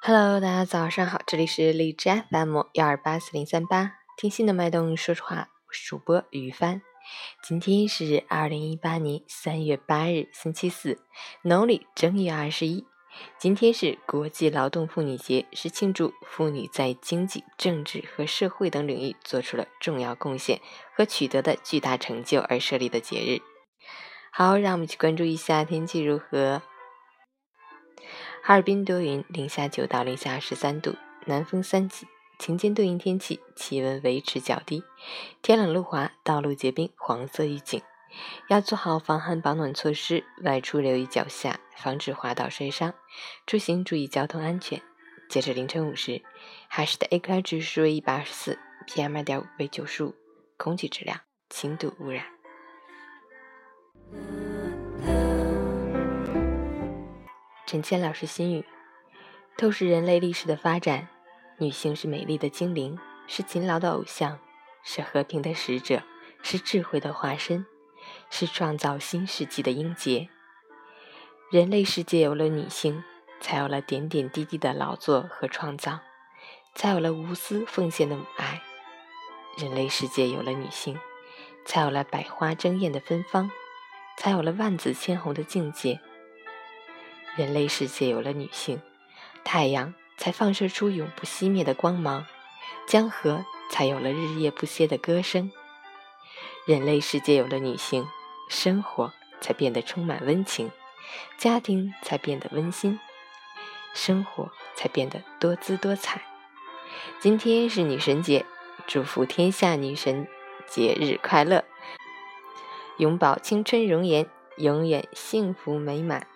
Hello，大家早上好，这里是荔枝 FM 幺二八四零三八，听心的脉动说实话，我是主播于帆。今天是二零一八年三月八日，星期四，农历正月二十一。今天是国际劳动妇女节，是庆祝妇女在经济、政治和社会等领域做出了重要贡献和取得的巨大成就而设立的节日。好，让我们去关注一下天气如何。哈尔滨多云，零下九到零下十三度，南风三级，晴间多云天气，气温维持较低，天冷路滑，道路结冰，黄色预警，要做好防寒保暖措施，外出留意脚下，防止滑倒摔伤，出行注意交通安全。截至凌晨五时，海市的 AQI 指数为一百二十四，PM 二点五为九十五，空气质量轻度污染。陈谦老师心语：透视人类历史的发展，女性是美丽的精灵，是勤劳的偶像，是和平的使者，是智慧的化身，是创造新世纪的英杰。人类世界有了女性，才有了点点滴滴的劳作和创造，才有了无私奉献的母爱。人类世界有了女性，才有了百花争艳的芬芳，才有了万紫千红的境界。人类世界有了女性，太阳才放射出永不熄灭的光芒，江河才有了日夜不歇的歌声。人类世界有了女性，生活才变得充满温情，家庭才变得温馨，生活才变得多姿多彩。今天是女神节，祝福天下女神节日快乐，永葆青春容颜，永远幸福美满。